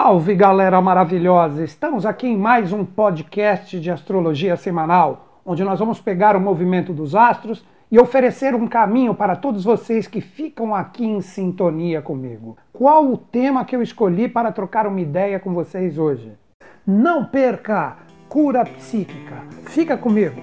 Salve galera maravilhosa! Estamos aqui em mais um podcast de astrologia semanal, onde nós vamos pegar o movimento dos astros e oferecer um caminho para todos vocês que ficam aqui em sintonia comigo. Qual o tema que eu escolhi para trocar uma ideia com vocês hoje? Não perca! Cura psíquica. Fica comigo!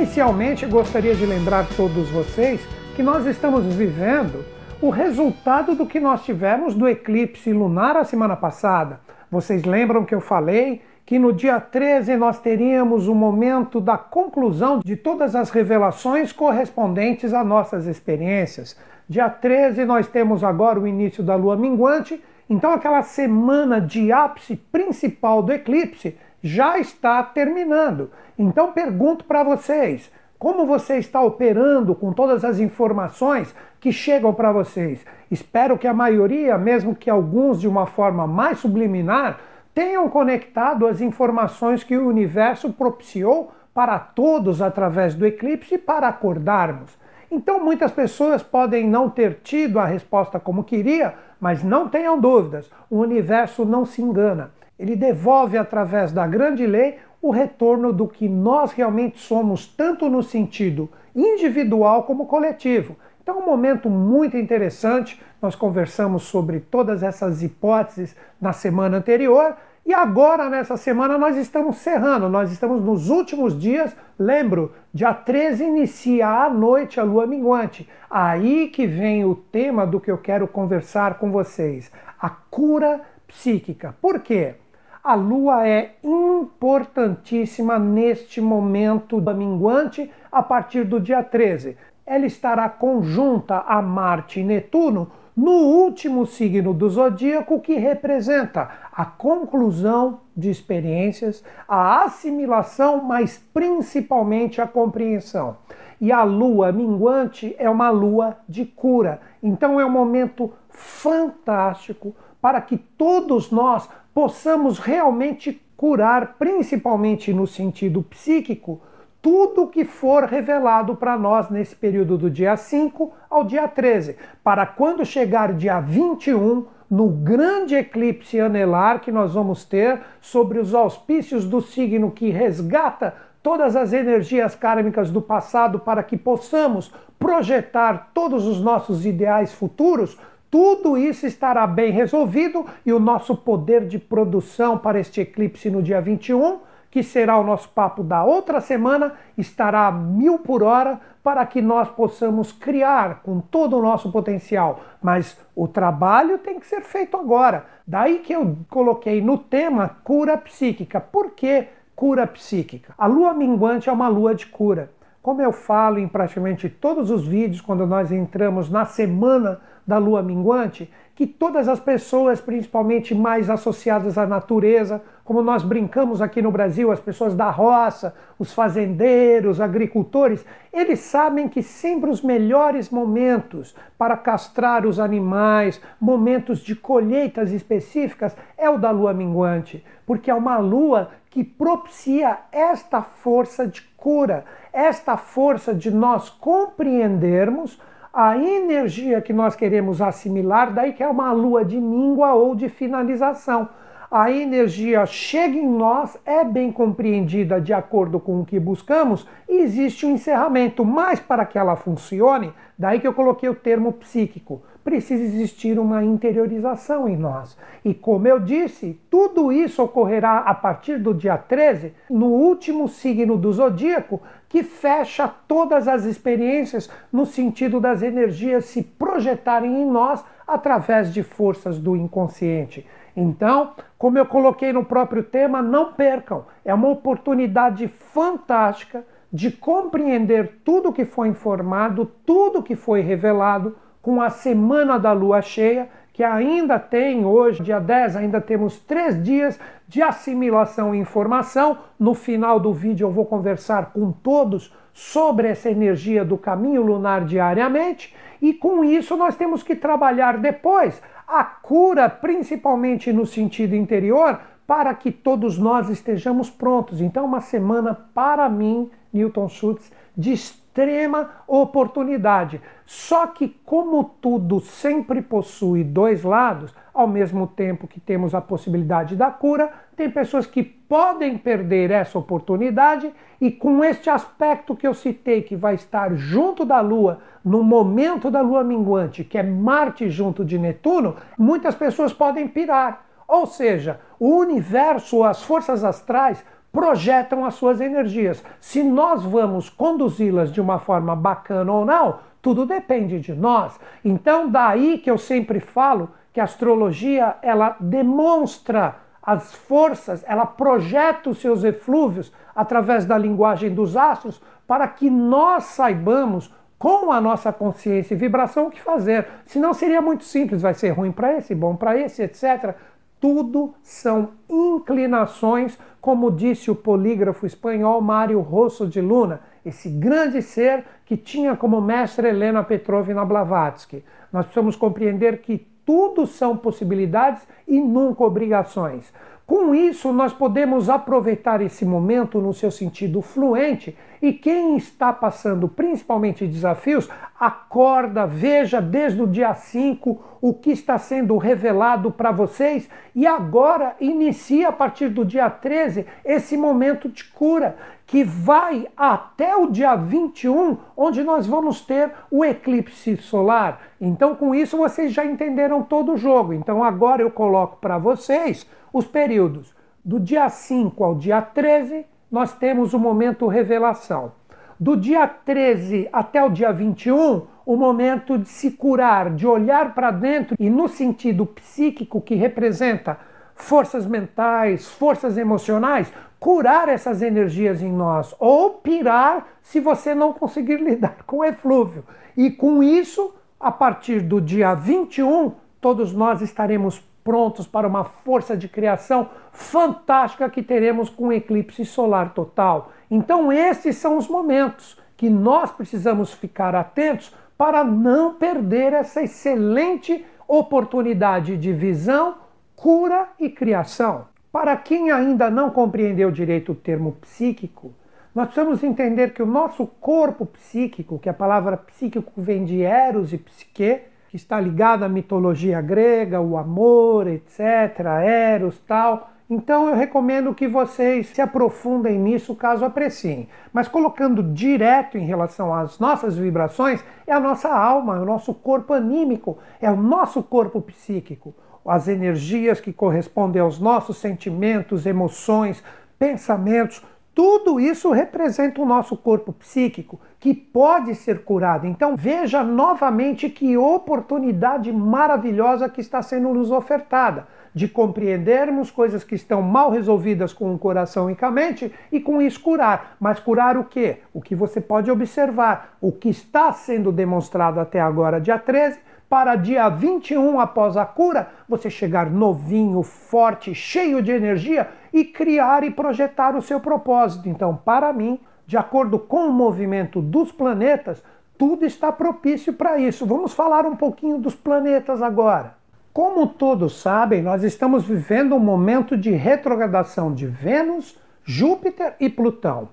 Inicialmente, gostaria de lembrar todos vocês que nós estamos vivendo o resultado do que nós tivemos do eclipse lunar a semana passada. Vocês lembram que eu falei que no dia 13 nós teríamos o momento da conclusão de todas as revelações correspondentes a nossas experiências. Dia 13 nós temos agora o início da lua minguante, então aquela semana de ápice principal do eclipse já está terminando. Então pergunto para vocês, como você está operando com todas as informações que chegam para vocês? Espero que a maioria, mesmo que alguns de uma forma mais subliminar, tenham conectado as informações que o universo propiciou para todos através do eclipse para acordarmos. Então, muitas pessoas podem não ter tido a resposta como queria, mas não tenham dúvidas, o universo não se engana ele devolve através da grande lei o retorno do que nós realmente somos, tanto no sentido individual como coletivo. Então, um momento muito interessante. Nós conversamos sobre todas essas hipóteses na semana anterior e agora, nessa semana, nós estamos cerrando, nós estamos nos últimos dias. Lembro, dia 13 inicia à noite a lua minguante. Aí que vem o tema do que eu quero conversar com vocês: a cura psíquica. Por quê? A Lua é importantíssima neste momento da minguante a partir do dia 13. Ela estará conjunta a Marte e Netuno no último signo do zodíaco, que representa a conclusão de experiências, a assimilação, mas principalmente a compreensão. E a lua minguante é uma lua de cura. Então é um momento fantástico para que todos nós possamos realmente curar, principalmente no sentido psíquico, tudo que for revelado para nós nesse período do dia 5 ao dia 13, para quando chegar dia 21, no grande eclipse anelar que nós vamos ter sobre os auspícios do signo que resgata todas as energias kármicas do passado para que possamos projetar todos os nossos ideais futuros, tudo isso estará bem resolvido e o nosso poder de produção para este eclipse no dia 21, que será o nosso papo da outra semana, estará a mil por hora para que nós possamos criar com todo o nosso potencial. Mas o trabalho tem que ser feito agora. Daí que eu coloquei no tema cura psíquica. Por que cura psíquica? A lua minguante é uma lua de cura. Como eu falo em praticamente todos os vídeos, quando nós entramos na semana da lua minguante, que todas as pessoas, principalmente mais associadas à natureza, como nós brincamos aqui no Brasil, as pessoas da roça, os fazendeiros, agricultores, eles sabem que sempre os melhores momentos para castrar os animais, momentos de colheitas específicas, é o da lua minguante, porque é uma lua que propicia esta força de cura, esta força de nós compreendermos a energia que nós queremos assimilar, daí que é uma lua de míngua ou de finalização. A energia chega em nós, é bem compreendida de acordo com o que buscamos e existe um encerramento, mas para que ela funcione, daí que eu coloquei o termo psíquico precisa existir uma interiorização em nós. E como eu disse, tudo isso ocorrerá a partir do dia 13, no último signo do zodíaco, que fecha todas as experiências no sentido das energias se projetarem em nós através de forças do inconsciente. Então, como eu coloquei no próprio tema, não percam. É uma oportunidade fantástica de compreender tudo que foi informado, tudo que foi revelado com a semana da lua cheia, que ainda tem hoje, dia 10, ainda temos três dias de assimilação e informação. No final do vídeo eu vou conversar com todos sobre essa energia do caminho lunar diariamente, e com isso nós temos que trabalhar depois a cura, principalmente no sentido interior, para que todos nós estejamos prontos. Então, uma semana para mim, Newton Schultz, de extrema oportunidade. Só que, como tudo sempre possui dois lados, ao mesmo tempo que temos a possibilidade da cura, tem pessoas que podem perder essa oportunidade e com este aspecto que eu citei, que vai estar junto da Lua, no momento da Lua minguante, que é Marte junto de Netuno, muitas pessoas podem pirar. Ou seja, o universo, as forças astrais projetam as suas energias. Se nós vamos conduzi-las de uma forma bacana ou não, tudo depende de nós. Então, daí que eu sempre falo que a astrologia ela demonstra as forças, ela projeta os seus eflúvios através da linguagem dos astros para que nós saibamos com a nossa consciência e vibração o que fazer. Senão seria muito simples, vai ser ruim para esse, bom para esse, etc. Tudo são inclinações, como disse o polígrafo espanhol Mário Rosso de Luna, esse grande ser que tinha como mestre Helena Petrovna Blavatsky. Nós precisamos compreender que tudo são possibilidades e nunca obrigações. Com isso, nós podemos aproveitar esse momento no seu sentido fluente e quem está passando principalmente desafios, acorda, veja desde o dia 5 o que está sendo revelado para vocês e agora inicia a partir do dia 13 esse momento de cura que vai até o dia 21, onde nós vamos ter o eclipse solar. Então, com isso, vocês já entenderam todo o jogo. Então, agora eu coloco para vocês os períodos do dia 5 ao dia 13, nós temos o momento revelação. Do dia 13 até o dia 21, o momento de se curar, de olhar para dentro e no sentido psíquico que representa forças mentais, forças emocionais, curar essas energias em nós ou pirar se você não conseguir lidar com o eflúvio. E com isso, a partir do dia 21, todos nós estaremos prontos para uma força de criação fantástica que teremos com o eclipse solar total. Então, esses são os momentos que nós precisamos ficar atentos para não perder essa excelente oportunidade de visão, cura e criação. Para quem ainda não compreendeu direito o termo psíquico, nós precisamos entender que o nosso corpo psíquico, que a palavra psíquico vem de eros e psique, que está ligado à mitologia grega, o amor, etc., Eros, tal. Então eu recomendo que vocês se aprofundem nisso caso apreciem. Mas colocando direto em relação às nossas vibrações, é a nossa alma, é o nosso corpo anímico, é o nosso corpo psíquico. As energias que correspondem aos nossos sentimentos, emoções, pensamentos, tudo isso representa o nosso corpo psíquico que pode ser curado. Então veja novamente que oportunidade maravilhosa que está sendo nos ofertada de compreendermos coisas que estão mal resolvidas com o coração e com a mente e com isso curar. Mas curar o quê? O que você pode observar, o que está sendo demonstrado até agora, dia 13, para dia 21 após a cura, você chegar novinho, forte, cheio de energia e criar e projetar o seu propósito. Então, para mim, de acordo com o movimento dos planetas, tudo está propício para isso. Vamos falar um pouquinho dos planetas agora. Como todos sabem, nós estamos vivendo um momento de retrogradação de Vênus, Júpiter e Plutão.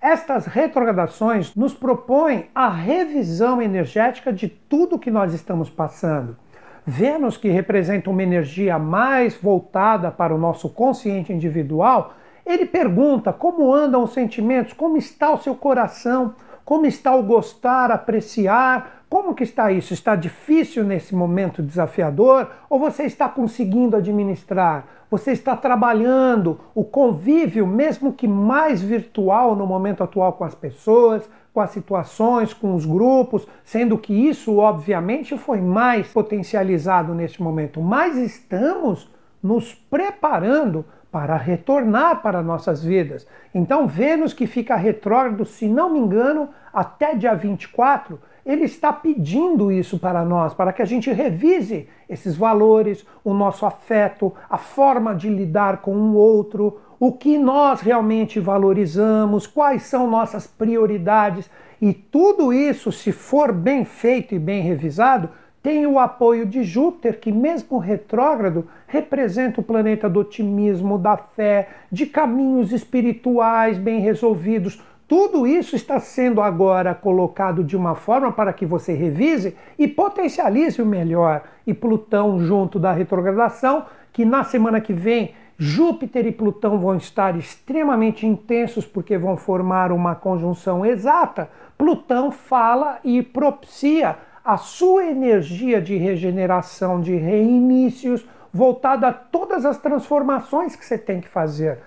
Estas retrogradações nos propõem a revisão energética de tudo que nós estamos passando. Vênus, que representa uma energia mais voltada para o nosso consciente individual, ele pergunta como andam os sentimentos, como está o seu coração, como está o gostar, apreciar, como que está isso? Está difícil nesse momento desafiador ou você está conseguindo administrar? Você está trabalhando o convívio, mesmo que mais virtual no momento atual com as pessoas, com as situações, com os grupos, sendo que isso obviamente foi mais potencializado neste momento, mas estamos nos preparando para retornar para nossas vidas. Então, Vênus que fica retrógrado, se não me engano, até dia 24, ele está pedindo isso para nós, para que a gente revise esses valores, o nosso afeto, a forma de lidar com o um outro, o que nós realmente valorizamos, quais são nossas prioridades. E tudo isso, se for bem feito e bem revisado, tem o apoio de Júpiter, que, mesmo retrógrado, representa o planeta do otimismo, da fé, de caminhos espirituais bem resolvidos, tudo isso está sendo agora colocado de uma forma para que você revise e potencialize o melhor. E Plutão, junto da retrogradação, que na semana que vem Júpiter e Plutão vão estar extremamente intensos porque vão formar uma conjunção exata. Plutão fala e propicia a sua energia de regeneração, de reinícios, voltada a todas as transformações que você tem que fazer.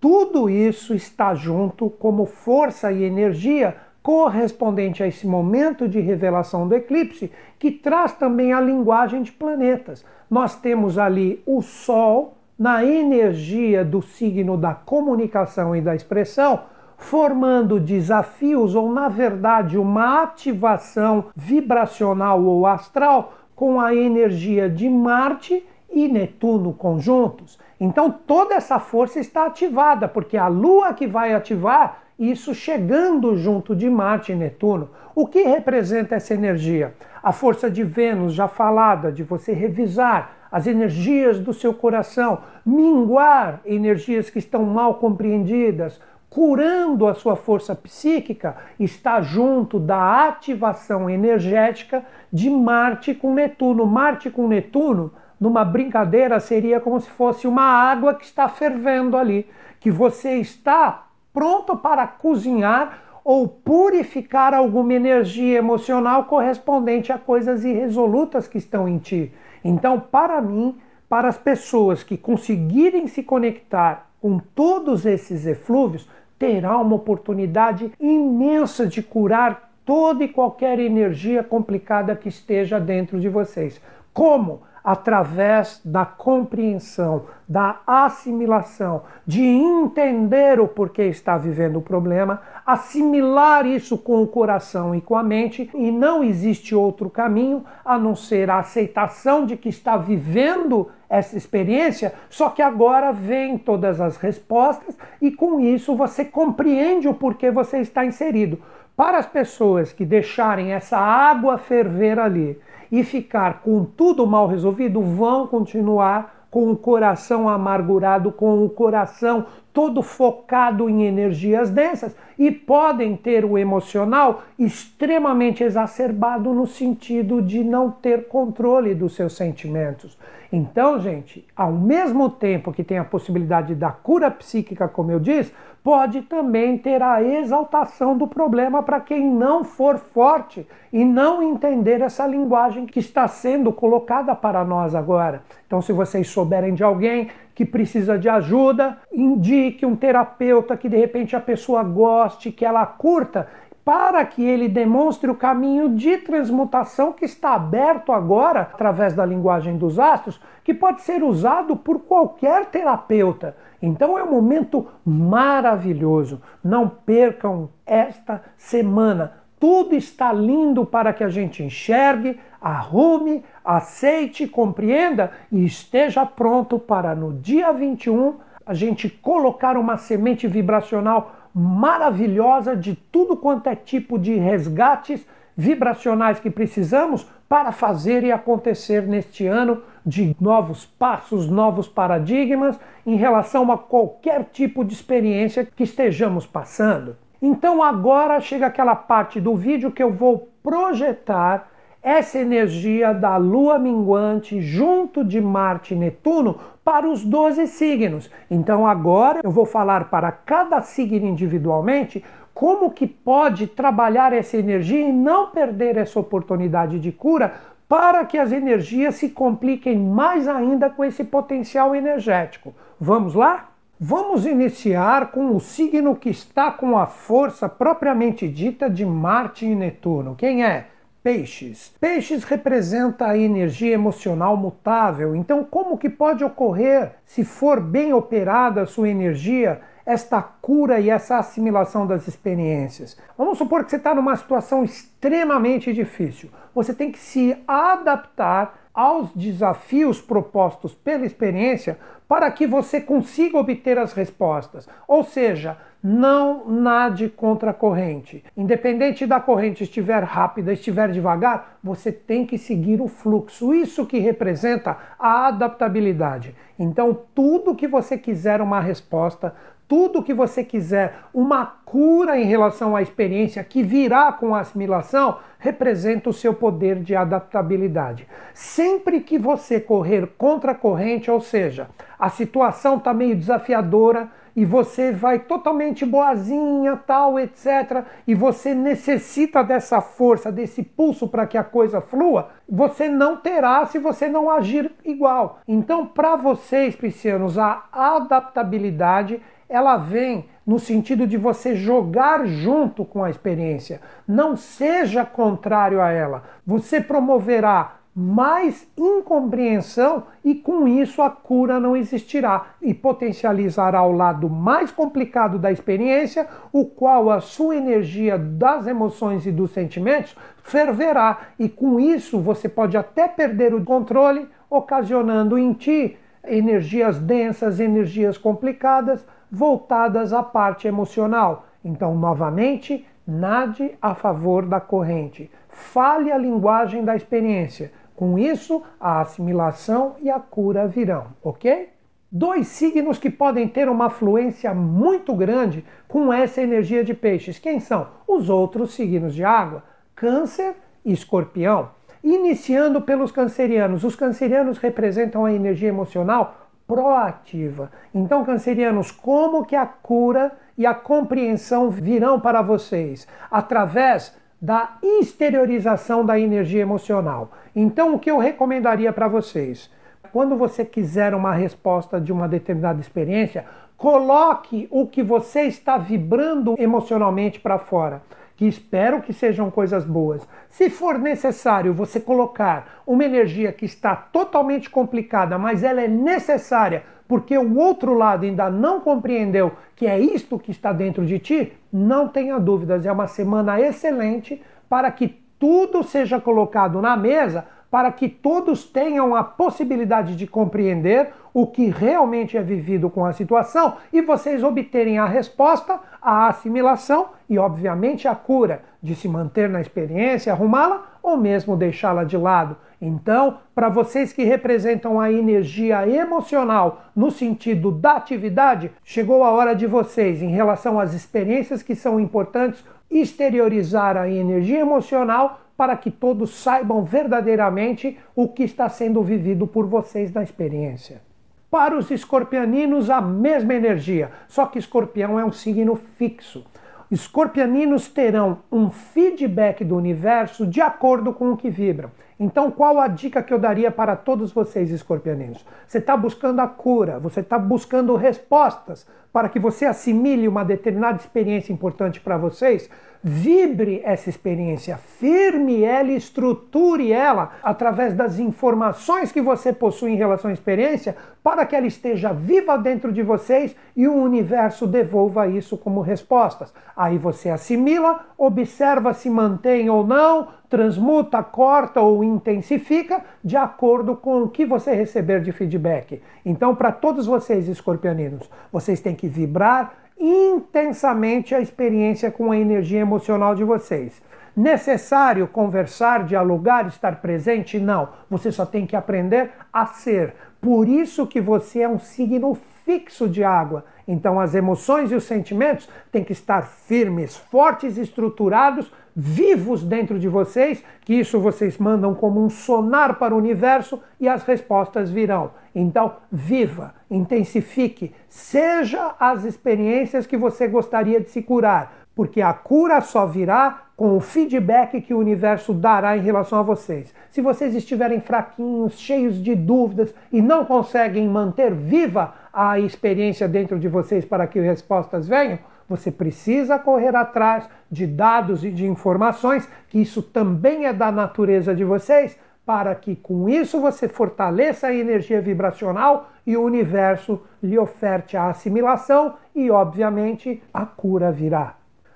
Tudo isso está junto como força e energia correspondente a esse momento de revelação do eclipse, que traz também a linguagem de planetas. Nós temos ali o Sol na energia do signo da comunicação e da expressão, formando desafios ou, na verdade, uma ativação vibracional ou astral com a energia de Marte e Netuno conjuntos. Então toda essa força está ativada, porque a Lua que vai ativar isso chegando junto de Marte e Netuno. O que representa essa energia? A força de Vênus, já falada, de você revisar as energias do seu coração, minguar energias que estão mal compreendidas, curando a sua força psíquica, está junto da ativação energética de Marte com Netuno. Marte com Netuno numa brincadeira, seria como se fosse uma água que está fervendo ali, que você está pronto para cozinhar ou purificar alguma energia emocional correspondente a coisas irresolutas que estão em ti. Então, para mim, para as pessoas que conseguirem se conectar com todos esses eflúvios, terá uma oportunidade imensa de curar toda e qualquer energia complicada que esteja dentro de vocês. Como? Através da compreensão, da assimilação, de entender o porquê está vivendo o problema, assimilar isso com o coração e com a mente, e não existe outro caminho a não ser a aceitação de que está vivendo essa experiência, só que agora vem todas as respostas e com isso você compreende o porquê você está inserido. Para as pessoas que deixarem essa água ferver ali, e ficar com tudo mal resolvido, vão continuar com o coração amargurado, com o coração todo focado em energias densas e podem ter o emocional extremamente exacerbado no sentido de não ter controle dos seus sentimentos. Então, gente, ao mesmo tempo que tem a possibilidade da cura psíquica, como eu disse, pode também ter a exaltação do problema para quem não for forte e não entender essa linguagem que está sendo colocada para nós agora. Então, se vocês souberem de alguém que precisa de ajuda, indique um terapeuta que de repente a pessoa goste, que ela curta para que ele demonstre o caminho de transmutação que está aberto agora através da linguagem dos astros, que pode ser usado por qualquer terapeuta. Então é um momento maravilhoso. Não percam esta semana. Tudo está lindo para que a gente enxergue, arrume, aceite, compreenda e esteja pronto para no dia 21 a gente colocar uma semente vibracional maravilhosa de tudo quanto é tipo de resgates vibracionais que precisamos para fazer e acontecer neste ano de novos passos, novos paradigmas em relação a qualquer tipo de experiência que estejamos passando. Então agora chega aquela parte do vídeo que eu vou projetar essa energia da lua minguante junto de Marte e Netuno para os 12 signos. Então agora eu vou falar para cada signo individualmente como que pode trabalhar essa energia e não perder essa oportunidade de cura para que as energias se compliquem mais ainda com esse potencial energético. Vamos lá? Vamos iniciar com o signo que está com a força propriamente dita de Marte e Netuno. Quem é? Peixes. Peixes representa a energia emocional mutável. Então, como que pode ocorrer, se for bem operada a sua energia, esta cura e essa assimilação das experiências? Vamos supor que você está numa situação extremamente difícil. Você tem que se adaptar aos desafios propostos pela experiência para que você consiga obter as respostas. Ou seja, não nade contra a corrente. Independente da corrente estiver rápida, estiver devagar, você tem que seguir o fluxo. Isso que representa a adaptabilidade. Então, tudo que você quiser uma resposta, tudo que você quiser, uma cura em relação à experiência que virá com a assimilação, representa o seu poder de adaptabilidade. Sempre que você correr contra a corrente, ou seja, a situação está meio desafiadora, e você vai totalmente boazinha, tal, etc. E você necessita dessa força, desse pulso para que a coisa flua, você não terá se você não agir igual. Então, para vocês, piscianos, a adaptabilidade ela vem no sentido de você jogar junto com a experiência. Não seja contrário a ela. Você promoverá mais incompreensão e com isso a cura não existirá e potencializará o lado mais complicado da experiência, o qual a sua energia das emoções e dos sentimentos ferverá e com isso você pode até perder o controle, ocasionando em ti energias densas, energias complicadas voltadas à parte emocional. Então, novamente, nade a favor da corrente. Fale a linguagem da experiência com isso, a assimilação e a cura virão, ok? Dois signos que podem ter uma fluência muito grande com essa energia de peixes. Quem são? Os outros signos de água: Câncer e Escorpião. Iniciando pelos cancerianos. Os cancerianos representam a energia emocional proativa. Então, cancerianos, como que a cura e a compreensão virão para vocês? Através da exteriorização da energia emocional. Então, o que eu recomendaria para vocês? Quando você quiser uma resposta de uma determinada experiência, coloque o que você está vibrando emocionalmente para fora, que espero que sejam coisas boas. Se for necessário você colocar uma energia que está totalmente complicada, mas ela é necessária porque o outro lado ainda não compreendeu que é isto que está dentro de ti, não tenha dúvidas, é uma semana excelente para que tudo seja colocado na mesa, para que todos tenham a possibilidade de compreender o que realmente é vivido com a situação e vocês obterem a resposta, a assimilação e, obviamente, a cura de se manter na experiência, arrumá-la ou mesmo deixá-la de lado. Então, para vocês que representam a energia emocional no sentido da atividade, chegou a hora de vocês, em relação às experiências que são importantes, exteriorizar a energia emocional para que todos saibam verdadeiramente o que está sendo vivido por vocês na experiência. Para os escorpianinos, a mesma energia, só que escorpião é um signo fixo. Escorpianinos terão um feedback do universo de acordo com o que vibram. Então, qual a dica que eu daria para todos vocês, escorpianinos? Você está buscando a cura, você está buscando respostas para que você assimile uma determinada experiência importante para vocês. Vibre essa experiência, firme ela estruture ela através das informações que você possui em relação à experiência, para que ela esteja viva dentro de vocês e o universo devolva isso como respostas. Aí você assimila, observa se mantém ou não, transmuta, corta ou intensifica de acordo com o que você receber de feedback. Então, para todos vocês, escorpianinos, vocês têm que vibrar intensamente a experiência com a energia emocional de vocês. Necessário conversar, dialogar, estar presente? Não. Você só tem que aprender a ser. Por isso que você é um signo fixo de água. Então as emoções e os sentimentos têm que estar firmes, fortes, estruturados, vivos dentro de vocês, que isso vocês mandam como um sonar para o universo e as respostas virão. Então, viva, intensifique, seja as experiências que você gostaria de se curar, porque a cura só virá com o feedback que o universo dará em relação a vocês. Se vocês estiverem fraquinhos, cheios de dúvidas e não conseguem manter viva a experiência dentro de vocês para que respostas venham, você precisa correr atrás de dados e de informações, que isso também é da natureza de vocês, para que com isso você fortaleça a energia vibracional e o universo lhe oferte a assimilação e, obviamente, a cura virá.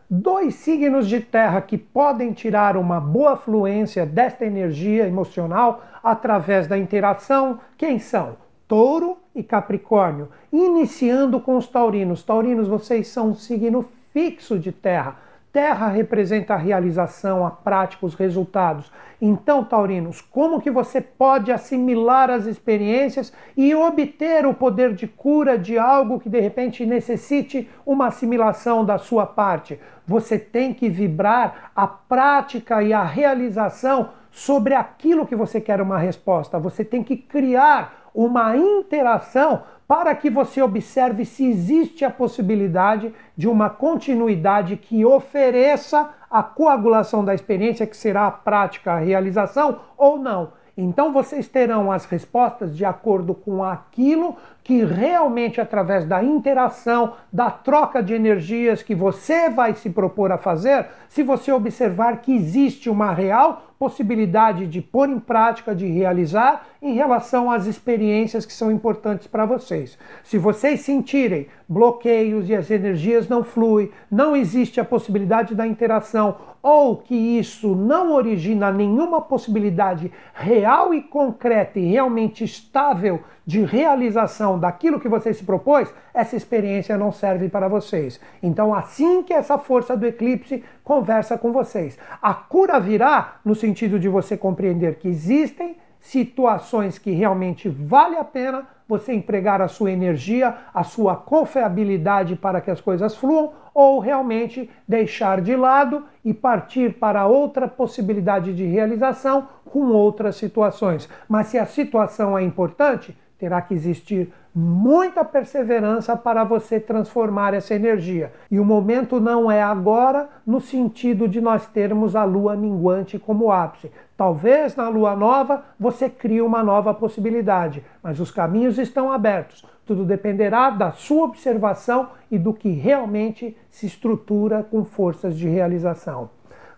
Dois signos de terra que podem tirar uma boa fluência desta energia emocional através da interação, quem são? Touro e Capricórnio, iniciando com os taurinos. Taurinos, vocês são um signo fixo de terra. Terra representa a realização, a prática, os resultados. Então, taurinos, como que você pode assimilar as experiências e obter o poder de cura de algo que de repente necessite uma assimilação da sua parte? Você tem que vibrar a prática e a realização sobre aquilo que você quer uma resposta. Você tem que criar uma interação para que você observe se existe a possibilidade de uma continuidade que ofereça a coagulação da experiência, que será a prática, a realização, ou não. Então vocês terão as respostas de acordo com aquilo que realmente, através da interação, da troca de energias que você vai se propor a fazer, se você observar que existe uma real possibilidade de pôr em prática, de realizar em relação às experiências que são importantes para vocês. Se vocês sentirem bloqueios e as energias não fluem, não existe a possibilidade da interação ou que isso não origina nenhuma possibilidade real e concreta e realmente estável de realização daquilo que você se propôs, essa experiência não serve para vocês. Então, assim que essa força do eclipse conversa com vocês, a cura virá no sentido de você compreender que existem situações que realmente vale a pena você empregar a sua energia, a sua confiabilidade para que as coisas fluam, ou realmente deixar de lado e partir para outra possibilidade de realização com outras situações. Mas se a situação é importante, terá que existir muita perseverança para você transformar essa energia. E o momento não é agora, no sentido de nós termos a lua minguante como ápice. Talvez na lua nova você crie uma nova possibilidade, mas os caminhos estão abertos. Tudo dependerá da sua observação e do que realmente se estrutura com forças de realização.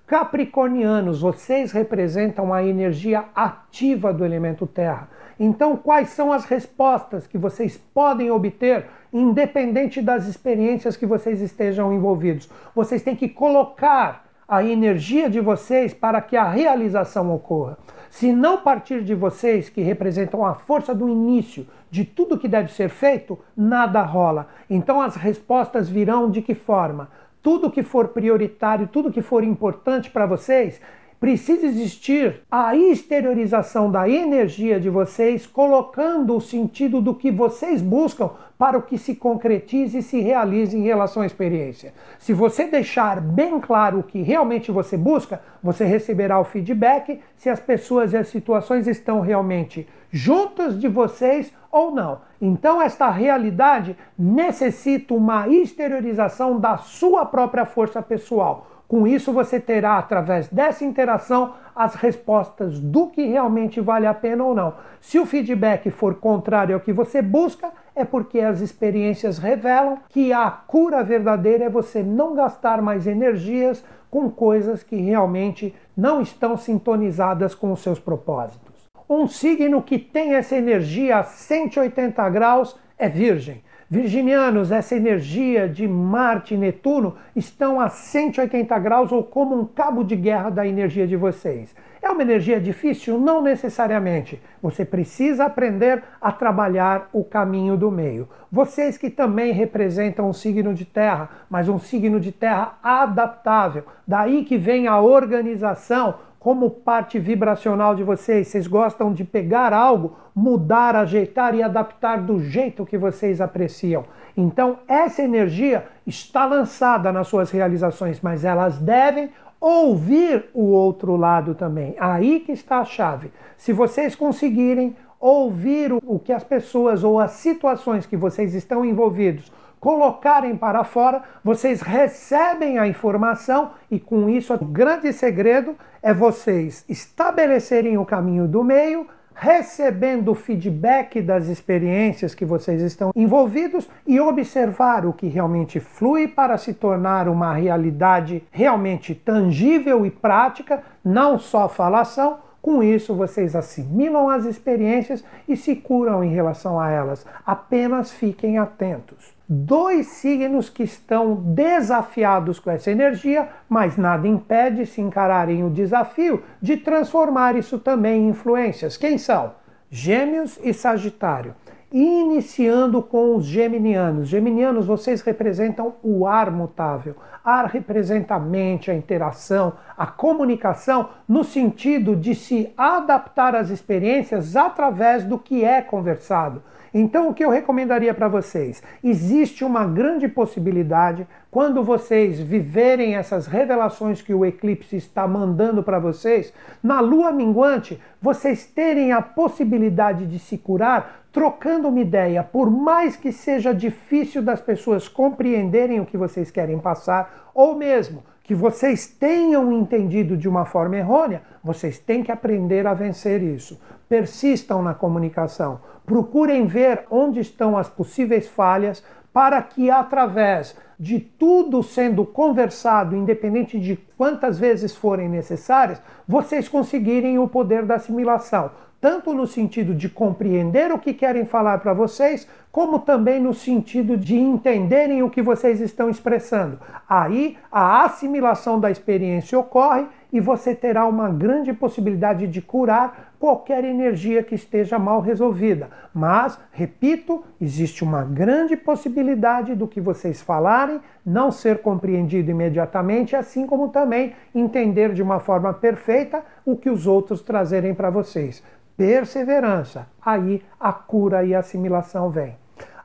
Capricornianos, vocês representam a energia ativa do elemento terra. Então, quais são as respostas que vocês podem obter, independente das experiências que vocês estejam envolvidos? Vocês têm que colocar a energia de vocês para que a realização ocorra. Se não partir de vocês, que representam a força do início de tudo que deve ser feito, nada rola. Então as respostas virão de que forma? Tudo que for prioritário, tudo que for importante para vocês, precisa existir a exteriorização da energia de vocês, colocando o sentido do que vocês buscam para o que se concretize e se realize em relação à experiência. Se você deixar bem claro o que realmente você busca, você receberá o feedback se as pessoas e as situações estão realmente juntas de vocês ou não. Então, esta realidade necessita uma exteriorização da sua própria força pessoal com isso, você terá, através dessa interação, as respostas do que realmente vale a pena ou não. Se o feedback for contrário ao que você busca, é porque as experiências revelam que a cura verdadeira é você não gastar mais energias com coisas que realmente não estão sintonizadas com os seus propósitos. Um signo que tem essa energia a 180 graus é Virgem. Virginianos, essa energia de Marte e Netuno estão a 180 graus ou como um cabo de guerra da energia de vocês. É uma energia difícil? Não necessariamente. Você precisa aprender a trabalhar o caminho do meio. Vocês que também representam um signo de terra, mas um signo de terra adaptável. Daí que vem a organização, como parte vibracional de vocês. Vocês gostam de pegar algo, mudar, ajeitar e adaptar do jeito que vocês apreciam. Então, essa energia está lançada nas suas realizações, mas elas devem ouvir o outro lado também. Aí que está a chave. Se vocês conseguirem ouvir o que as pessoas ou as situações que vocês estão envolvidos colocarem para fora, vocês recebem a informação e com isso o grande segredo é vocês estabelecerem o caminho do meio, recebendo o feedback das experiências que vocês estão envolvidos e observar o que realmente flui para se tornar uma realidade realmente tangível e prática, não só falação, com isso, vocês assimilam as experiências e se curam em relação a elas. Apenas fiquem atentos. Dois signos que estão desafiados com essa energia, mas nada impede se encararem o desafio de transformar isso também em influências. Quem são? Gêmeos e Sagitário. Iniciando com os geminianos. Geminianos, vocês representam o ar mutável. Ar representa a mente, a interação, a comunicação, no sentido de se adaptar às experiências através do que é conversado. Então, o que eu recomendaria para vocês? Existe uma grande possibilidade, quando vocês viverem essas revelações que o eclipse está mandando para vocês, na lua minguante, vocês terem a possibilidade de se curar trocando uma ideia, por mais que seja difícil das pessoas compreenderem o que vocês querem passar, ou mesmo que vocês tenham entendido de uma forma errônea, vocês têm que aprender a vencer isso. Persistam na comunicação. Procurem ver onde estão as possíveis falhas para que, através de tudo sendo conversado, independente de quantas vezes forem necessárias, vocês conseguirem o poder da assimilação tanto no sentido de compreender o que querem falar para vocês, como também no sentido de entenderem o que vocês estão expressando. Aí a assimilação da experiência ocorre e você terá uma grande possibilidade de curar qualquer energia que esteja mal resolvida. Mas, repito, existe uma grande possibilidade do que vocês falarem não ser compreendido imediatamente, assim como também entender de uma forma perfeita o que os outros trazerem para vocês perseverança, aí a cura e a assimilação vem.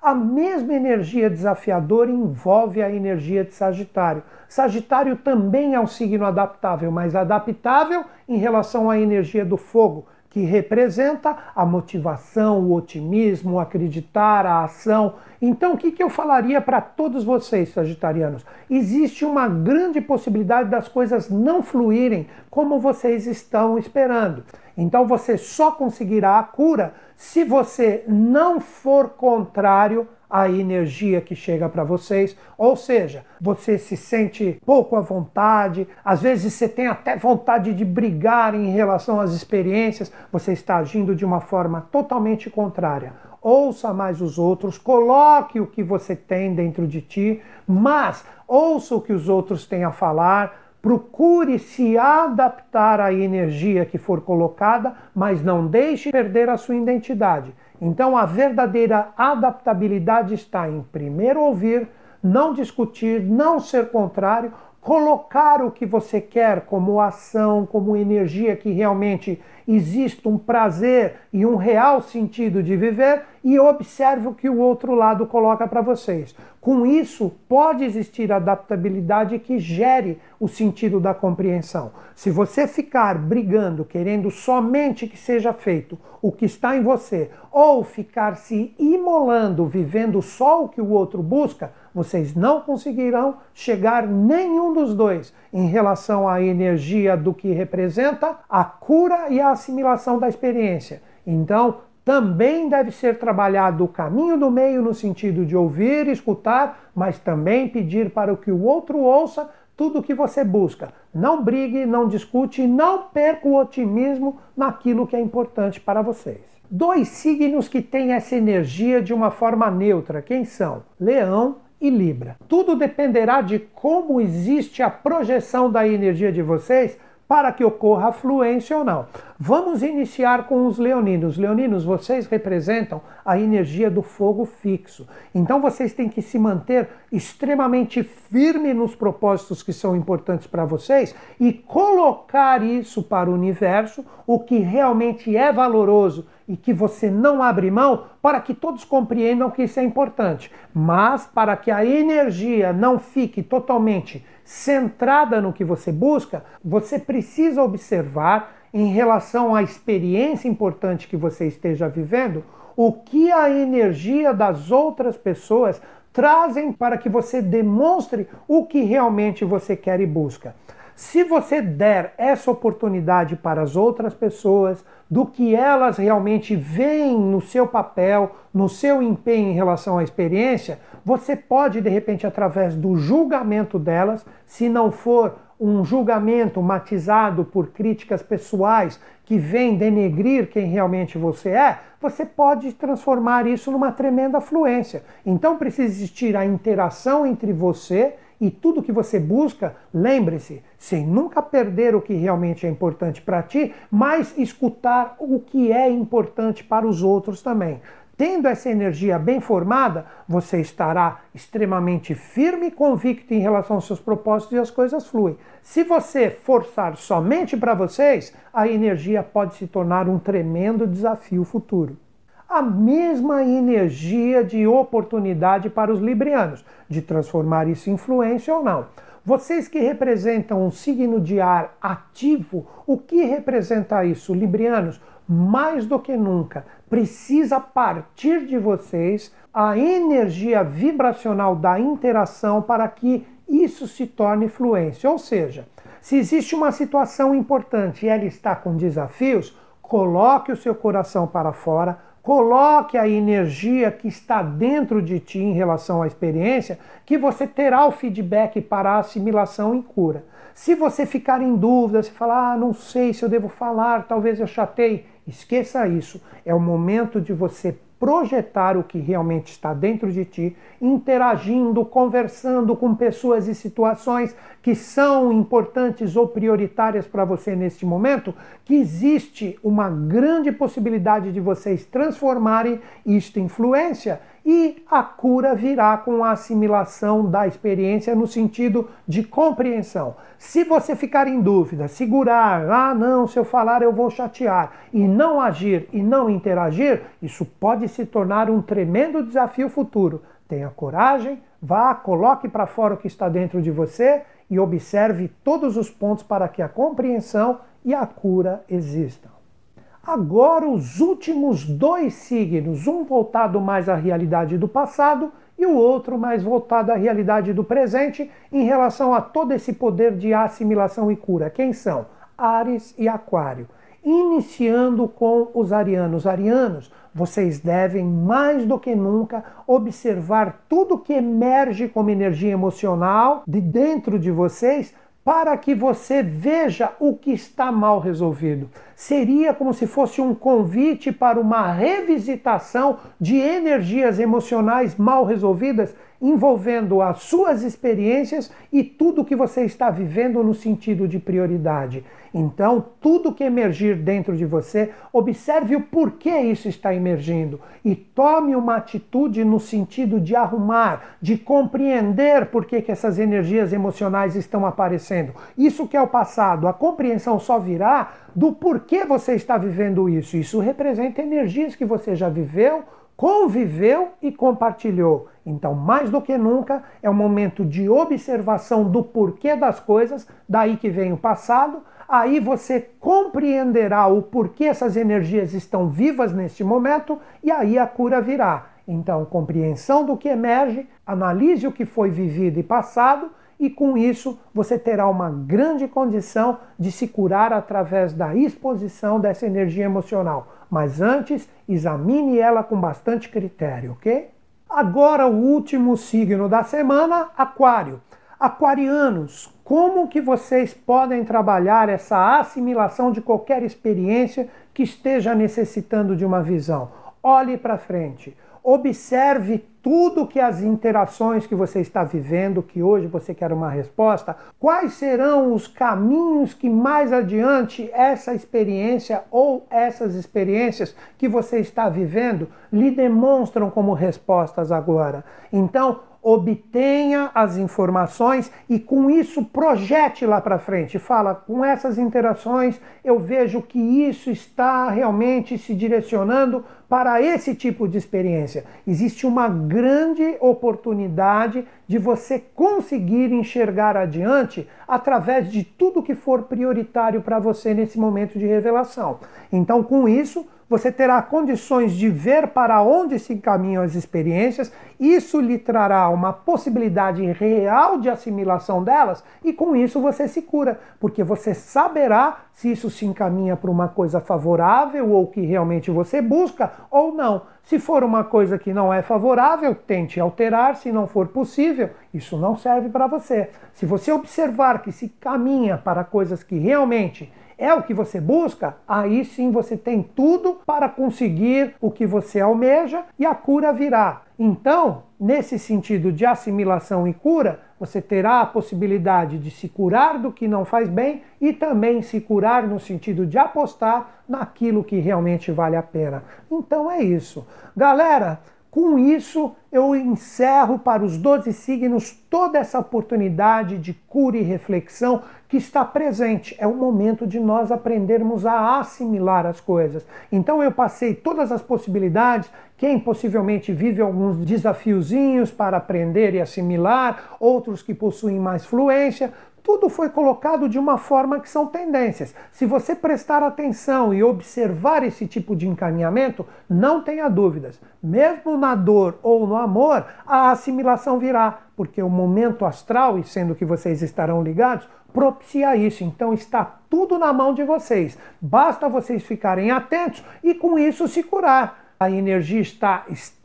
A mesma energia desafiadora envolve a energia de Sagitário. Sagitário também é um signo adaptável, mas adaptável em relação à energia do fogo, que representa a motivação, o otimismo, acreditar, a ação. Então, o que, que eu falaria para todos vocês, sagitarianos? Existe uma grande possibilidade das coisas não fluírem como vocês estão esperando. Então, você só conseguirá a cura se você não for contrário a energia que chega para vocês, ou seja, você se sente pouco à vontade, às vezes você tem até vontade de brigar em relação às experiências, você está agindo de uma forma totalmente contrária. Ouça mais os outros, coloque o que você tem dentro de ti, mas ouça o que os outros têm a falar, procure se adaptar à energia que for colocada, mas não deixe perder a sua identidade. Então, a verdadeira adaptabilidade está em primeiro ouvir, não discutir, não ser contrário, colocar o que você quer como ação, como energia que realmente existe um prazer e um real sentido de viver e observe o que o outro lado coloca para vocês. Com isso, pode existir adaptabilidade que gere o sentido da compreensão. Se você ficar brigando, querendo somente que seja feito o que está em você, ou ficar se imolando, vivendo só o que o outro busca, vocês não conseguirão chegar nenhum dos dois em relação à energia do que representa a cura e a assimilação da experiência. Então, também deve ser trabalhado o caminho do meio no sentido de ouvir, escutar, mas também pedir para que o outro ouça tudo o que você busca. Não brigue, não discute, não perca o otimismo naquilo que é importante para vocês. Dois signos que têm essa energia de uma forma neutra, quem são? Leão e Libra. Tudo dependerá de como existe a projeção da energia de vocês para que ocorra a fluência ou não. Vamos iniciar com os leoninos. Leoninos, vocês representam a energia do fogo fixo. Então vocês têm que se manter extremamente firme nos propósitos que são importantes para vocês e colocar isso para o universo, o que realmente é valoroso e que você não abre mão, para que todos compreendam que isso é importante. Mas para que a energia não fique totalmente centrada no que você busca, você precisa observar em relação à experiência importante que você esteja vivendo, o que a energia das outras pessoas trazem para que você demonstre o que realmente você quer e busca. Se você der essa oportunidade para as outras pessoas, do que elas realmente veem no seu papel, no seu empenho em relação à experiência, você pode, de repente, através do julgamento delas, se não for um julgamento matizado por críticas pessoais que vêm denegrir quem realmente você é, você pode transformar isso numa tremenda fluência. Então precisa existir a interação entre você e tudo que você busca, lembre-se, sem nunca perder o que realmente é importante para ti, mas escutar o que é importante para os outros também. tendo essa energia bem formada, você estará extremamente firme e convicto em relação aos seus propósitos e as coisas fluem. Se você forçar somente para vocês, a energia pode se tornar um tremendo desafio futuro. A mesma energia de oportunidade para os librianos, de transformar isso em influência ou não. Vocês que representam um signo de ar ativo, o que representa isso, librianos? Mais do que nunca, precisa partir de vocês a energia vibracional da interação para que isso se torne fluência. Ou seja, se existe uma situação importante e ela está com desafios, coloque o seu coração para fora, Coloque a energia que está dentro de ti em relação à experiência, que você terá o feedback para a assimilação e cura. Se você ficar em dúvida, se falar, ah, não sei se eu devo falar, talvez eu chatei, esqueça isso. É o momento de você projetar o que realmente está dentro de ti, interagindo, conversando com pessoas e situações que são importantes ou prioritárias para você neste momento, que existe uma grande possibilidade de vocês transformarem isto em influência e a cura virá com a assimilação da experiência no sentido de compreensão. Se você ficar em dúvida, segurar, ah, não, se eu falar eu vou chatear, e não agir e não interagir, isso pode se tornar um tremendo desafio futuro. Tenha coragem, vá, coloque para fora o que está dentro de você e observe todos os pontos para que a compreensão e a cura existam. Agora, os últimos dois signos, um voltado mais à realidade do passado e o outro mais voltado à realidade do presente, em relação a todo esse poder de assimilação e cura. Quem são? Ares e Aquário. Iniciando com os arianos. Arianos, vocês devem mais do que nunca observar tudo que emerge como energia emocional de dentro de vocês para que você veja o que está mal resolvido. Seria como se fosse um convite para uma revisitação de energias emocionais mal resolvidas envolvendo as suas experiências e tudo que você está vivendo no sentido de prioridade. Então, tudo que emergir dentro de você, observe o porquê isso está emergindo e tome uma atitude no sentido de arrumar, de compreender por que, que essas energias emocionais estão aparecendo. Isso que é o passado, a compreensão só virá do porquê você está vivendo isso. Isso representa energias que você já viveu conviveu e compartilhou. Então, mais do que nunca, é um momento de observação do porquê das coisas, daí que vem o passado. Aí você compreenderá o porquê essas energias estão vivas neste momento e aí a cura virá. Então, compreensão do que emerge, analise o que foi vivido e passado e com isso você terá uma grande condição de se curar através da exposição dessa energia emocional. Mas antes, examine ela com bastante critério, ok? Agora o último signo da semana, Aquário. Aquarianos, como que vocês podem trabalhar essa assimilação de qualquer experiência que esteja necessitando de uma visão? Olhe para frente. Observe tudo que as interações que você está vivendo, que hoje você quer uma resposta, quais serão os caminhos que mais adiante essa experiência ou essas experiências que você está vivendo lhe demonstram como respostas agora. Então, obtenha as informações e com isso projete lá para frente. Fala, com essas interações eu vejo que isso está realmente se direcionando para esse tipo de experiência. Existe uma grande oportunidade de você conseguir enxergar adiante através de tudo que for prioritário para você nesse momento de revelação. Então, com isso, você terá condições de ver para onde se encaminham as experiências, isso lhe trará uma possibilidade real de assimilação delas e com isso você se cura, porque você saberá se isso se encaminha para uma coisa favorável ou que realmente você busca ou não. Se for uma coisa que não é favorável, tente alterar, se não for possível, isso não serve para você. Se você observar que se caminha para coisas que realmente é o que você busca, aí sim você tem tudo para conseguir o que você almeja e a cura virá. Então, nesse sentido de assimilação e cura, você terá a possibilidade de se curar do que não faz bem e também se curar no sentido de apostar naquilo que realmente vale a pena. Então é isso. Galera, com isso, eu encerro para os 12 signos toda essa oportunidade de cura e reflexão que está presente. É o momento de nós aprendermos a assimilar as coisas. Então, eu passei todas as possibilidades. Quem possivelmente vive alguns desafiozinhos para aprender e assimilar, outros que possuem mais fluência, tudo foi colocado de uma forma que são tendências. Se você prestar atenção e observar esse tipo de encaminhamento, não tenha dúvidas. Mesmo na dor ou no amor, a assimilação virá, porque o momento astral, e sendo que vocês estarão ligados, propicia isso. Então está tudo na mão de vocês. Basta vocês ficarem atentos e com isso se curar. A energia está extremamente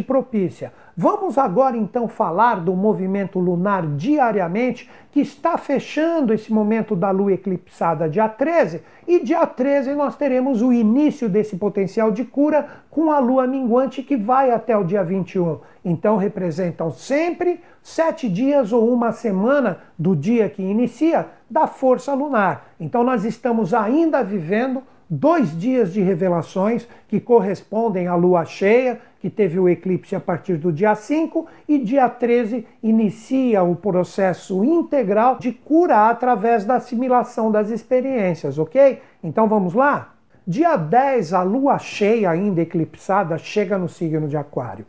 propícia. Vamos agora então falar do movimento lunar diariamente, que está fechando esse momento da lua eclipsada dia 13, e dia 13 nós teremos o início desse potencial de cura com a lua minguante que vai até o dia 21. Então representam sempre sete dias ou uma semana do dia que inicia da força lunar. Então nós estamos ainda vivendo dois dias de revelações que correspondem à lua cheia, que teve o eclipse a partir do dia 5, e dia 13 inicia o processo integral de cura através da assimilação das experiências, ok? Então vamos lá? Dia 10, a lua cheia, ainda eclipsada, chega no signo de Aquário.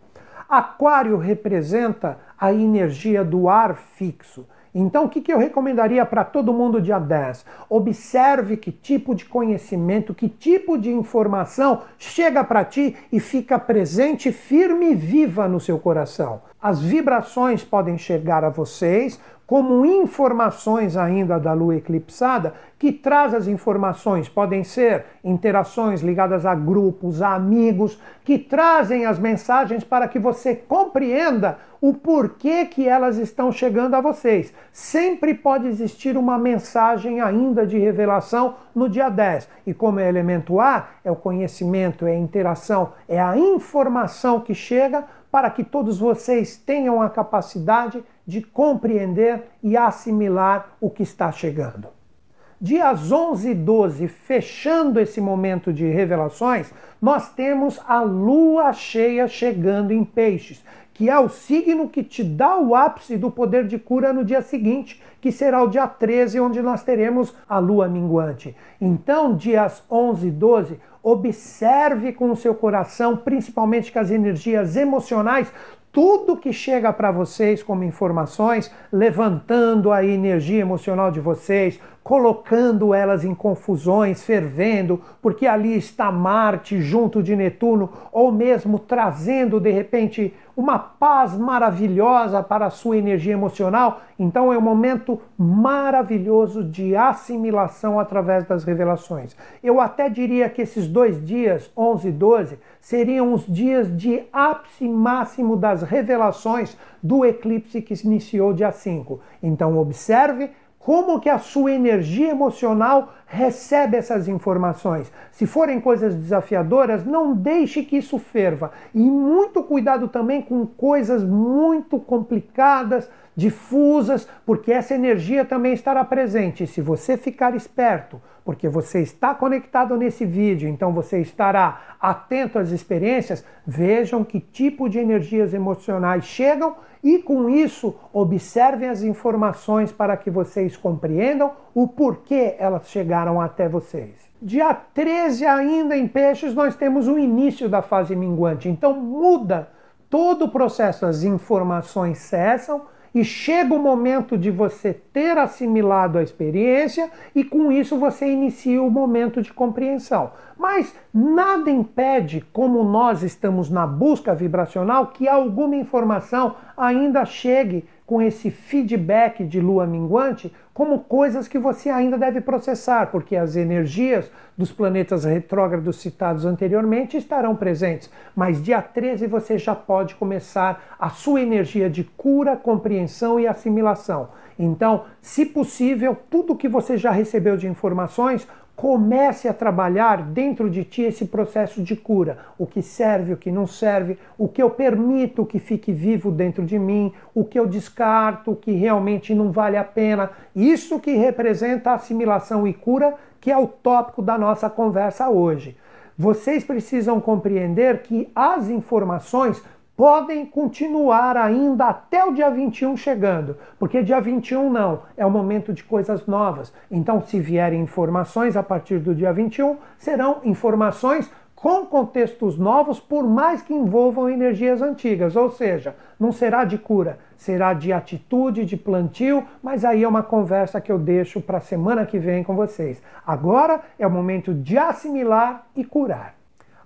Aquário representa a energia do ar fixo então, o que, eu recomendaria para todo mundo dia 10? Observe que tipo de conhecimento, que tipo de informação chega para ti e fica presente, firme e viva no seu coração. As vibrações podem chegar a vocês como informações ainda da lua eclipsada, que traz as informações, podem ser interações ligadas a grupos, a amigos, que trazem as mensagens para que você compreenda o porquê que elas estão chegando a vocês. Sempre pode existir uma mensagem ainda de revelação no dia 10. E como é elemento ar, é o conhecimento, é a interação, é a informação que chega para que todos vocês tenham a capacidade de compreender e assimilar o que está chegando. Dias 11 e 12, fechando esse momento de revelações, nós temos a lua cheia chegando em Peixes, que é o signo que te dá o ápice do poder de cura no dia seguinte, que será o dia 13, onde nós teremos a lua minguante. Então, dias 11 e 12, observe com o seu coração, principalmente com as energias emocionais, tudo que chega para vocês como informações, levantando a energia emocional de vocês, colocando elas em confusões, fervendo, porque ali está Marte junto de Netuno, ou mesmo trazendo de repente uma paz maravilhosa para a sua energia emocional. Então é um momento maravilhoso de assimilação através das revelações. Eu até diria que esses dois dias, 11 e 12, seriam os dias de ápice máximo das revelações do eclipse que se iniciou dia 5. Então observe como que a sua energia emocional recebe essas informações. Se forem coisas desafiadoras, não deixe que isso ferva. E muito cuidado também com coisas muito complicadas, difusas, porque essa energia também estará presente. Se você ficar esperto, porque você está conectado nesse vídeo, então você estará atento às experiências, vejam que tipo de energias emocionais chegam e com isso observem as informações para que vocês compreendam o porquê elas chegaram até vocês. Dia 13 ainda em peixes nós temos o início da fase minguante, então muda todo o processo, as informações cessam, e chega o momento de você ter assimilado a experiência e com isso você inicia o momento de compreensão. Mas nada impede, como nós estamos na busca vibracional, que alguma informação ainda chegue com esse feedback de lua minguante como coisas que você ainda deve processar, porque as energias dos planetas retrógrados citados anteriormente estarão presentes. Mas dia 13 você já pode começar a sua energia de cura, compreensão e assimilação. Então, se possível, tudo que você já recebeu de informações, comece a trabalhar dentro de ti esse processo de cura. O que serve, o que não serve, o que eu permito que fique vivo dentro de mim, o que eu descarto, o que realmente não vale a pena. Isso que representa assimilação e cura, que é o tópico da nossa conversa hoje. Vocês precisam compreender que as informações podem continuar ainda até o dia 21 chegando, porque dia 21 não, é o momento de coisas novas. Então, se vierem informações a partir do dia 21, serão informações com contextos novos, por mais que envolvam energias antigas, ou seja, não será de cura, será de atitude, de plantio, mas aí é uma conversa que eu deixo para a semana que vem com vocês. Agora é o momento de assimilar e curar.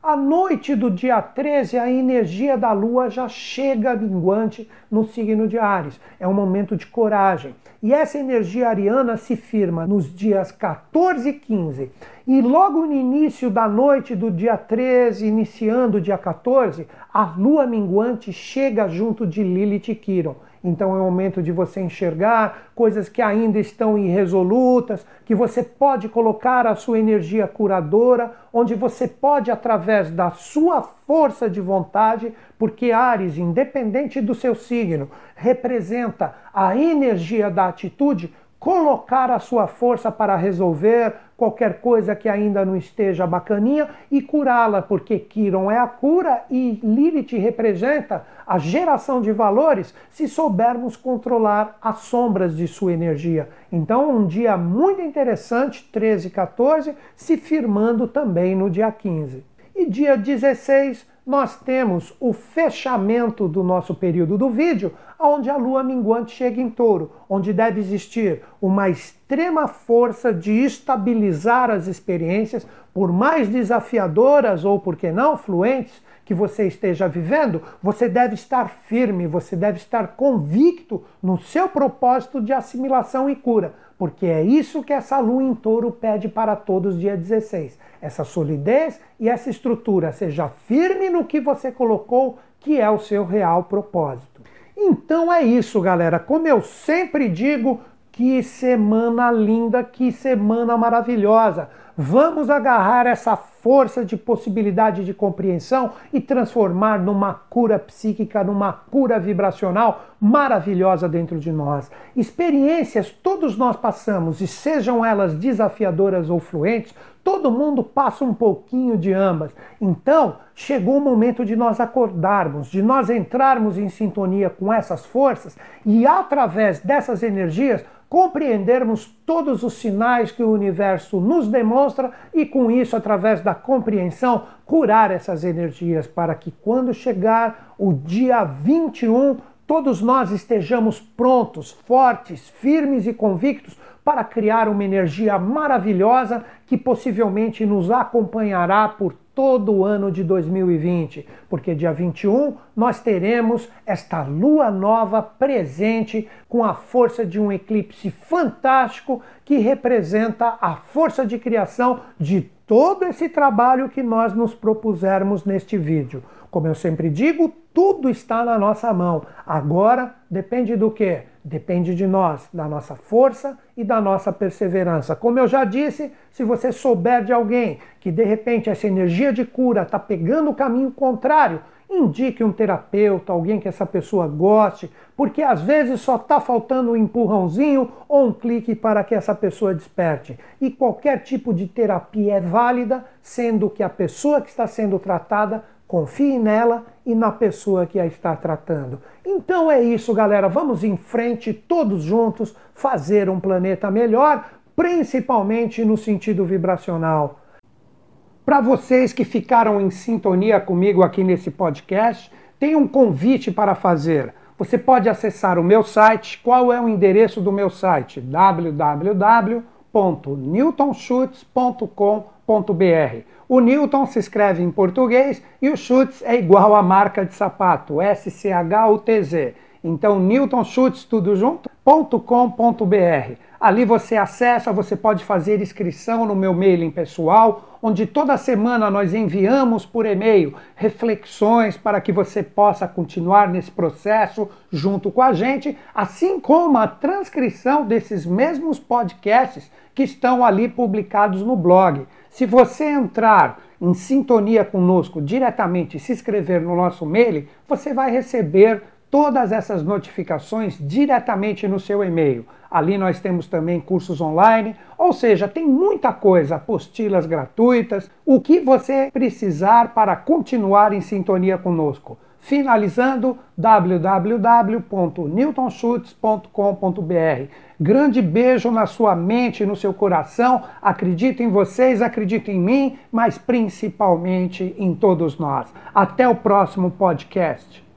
À noite do dia 13, a energia da lua já chega minguante no signo de Ares. É um momento de coragem. E essa energia ariana se firma nos dias 14 e 15. E logo no início da noite do dia 13, iniciando o dia 14, a lua minguante chega junto de Lilith e Quiron. Então é o momento de você enxergar coisas que ainda estão irresolutas, que você pode colocar a sua energia curadora, onde você pode, através da sua força de vontade, porque Ares, independente do seu signo, representa a energia da atitude, colocar a sua força para resolver qualquer coisa que ainda não esteja bacaninha e curá-la, porque Quiron é a cura e Lilith representa a geração de valores se soubermos controlar as sombras de sua energia. Então, um dia muito interessante, 13 e 14, se firmando também no dia 15. E dia 16, nós temos o fechamento do nosso período do vídeo, onde a lua minguante chega em touro, onde deve existir uma extrema força de estabilizar as experiências, por mais desafiadoras ou, por que não, fluentes que você esteja vivendo, você deve estar firme, você deve estar convicto no seu propósito de assimilação e cura, porque é isso que essa lua em touro pede para todos dia 16. Essa solidez e essa estrutura, seja firme no que você colocou, que é o seu real propósito. Então é isso, galera. Como eu sempre digo, que semana linda, que semana maravilhosa. Vamos agarrar essa força de possibilidade de compreensão e transformar numa cura psíquica, numa cura vibracional maravilhosa dentro de nós. Experiências todos nós passamos, e sejam elas desafiadoras ou fluentes, todo mundo passa um pouquinho de ambas. Então, chegou o momento de nós acordarmos, de nós entrarmos em sintonia com essas forças e, através dessas energias, compreendermos todos os sinais que o universo nos demonstra e, com isso, através da compreensão, curar essas energias para que, quando chegar o dia 21, todos nós estejamos prontos, fortes, firmes e convictos para criar uma energia maravilhosa que possivelmente nos acompanhará por todo o ano de 2020, porque dia 21 nós teremos esta lua nova presente com a força de um eclipse fantástico que representa a força de criação de todo esse trabalho que nós nos propusermos neste vídeo. Como eu sempre digo, tudo está na nossa mão. Agora depende do que? Depende de nós, da nossa força e da nossa perseverança. Como eu já disse, se você souber de alguém que de repente essa energia de cura está pegando o caminho contrário, indique um terapeuta, alguém que essa pessoa goste, porque às vezes só está faltando um empurrãozinho ou um clique para que essa pessoa desperte. E qualquer tipo de terapia é válida, sendo que a pessoa que está sendo tratada confie nela e na pessoa que a está tratando. Então é isso, galera. Vamos em frente, todos juntos, fazer um planeta melhor, principalmente no sentido vibracional. Para vocês que ficaram em sintonia comigo aqui nesse podcast, tem um convite para fazer. Você pode acessar o meu site. Qual é o endereço do meu site? www.newtonschutz.com.br o Newton se escreve em português e o Schutz é igual à marca de sapato, S-C-H-U-T-Z. Então, Newton Schutz, tudo junto, .com.br. Ali você acessa, você pode fazer inscrição no meu mailing pessoal, onde toda semana nós enviamos por e-mail reflexões para que você possa continuar nesse processo junto com a gente, assim como a transcrição desses mesmos podcasts que estão ali publicados no blog. Se você entrar em sintonia conosco diretamente e se inscrever no nosso mail, você vai receber todas essas notificações diretamente no seu e-mail. Ali nós temos também cursos online, ou seja, tem muita coisa, apostilas gratuitas, o que você precisar para continuar em sintonia conosco. Finalizando, www.newtonschutz.com.br. Grande beijo na sua mente e no seu coração. Acredito em vocês, acredito em mim, mas principalmente em todos nós. Até o próximo podcast.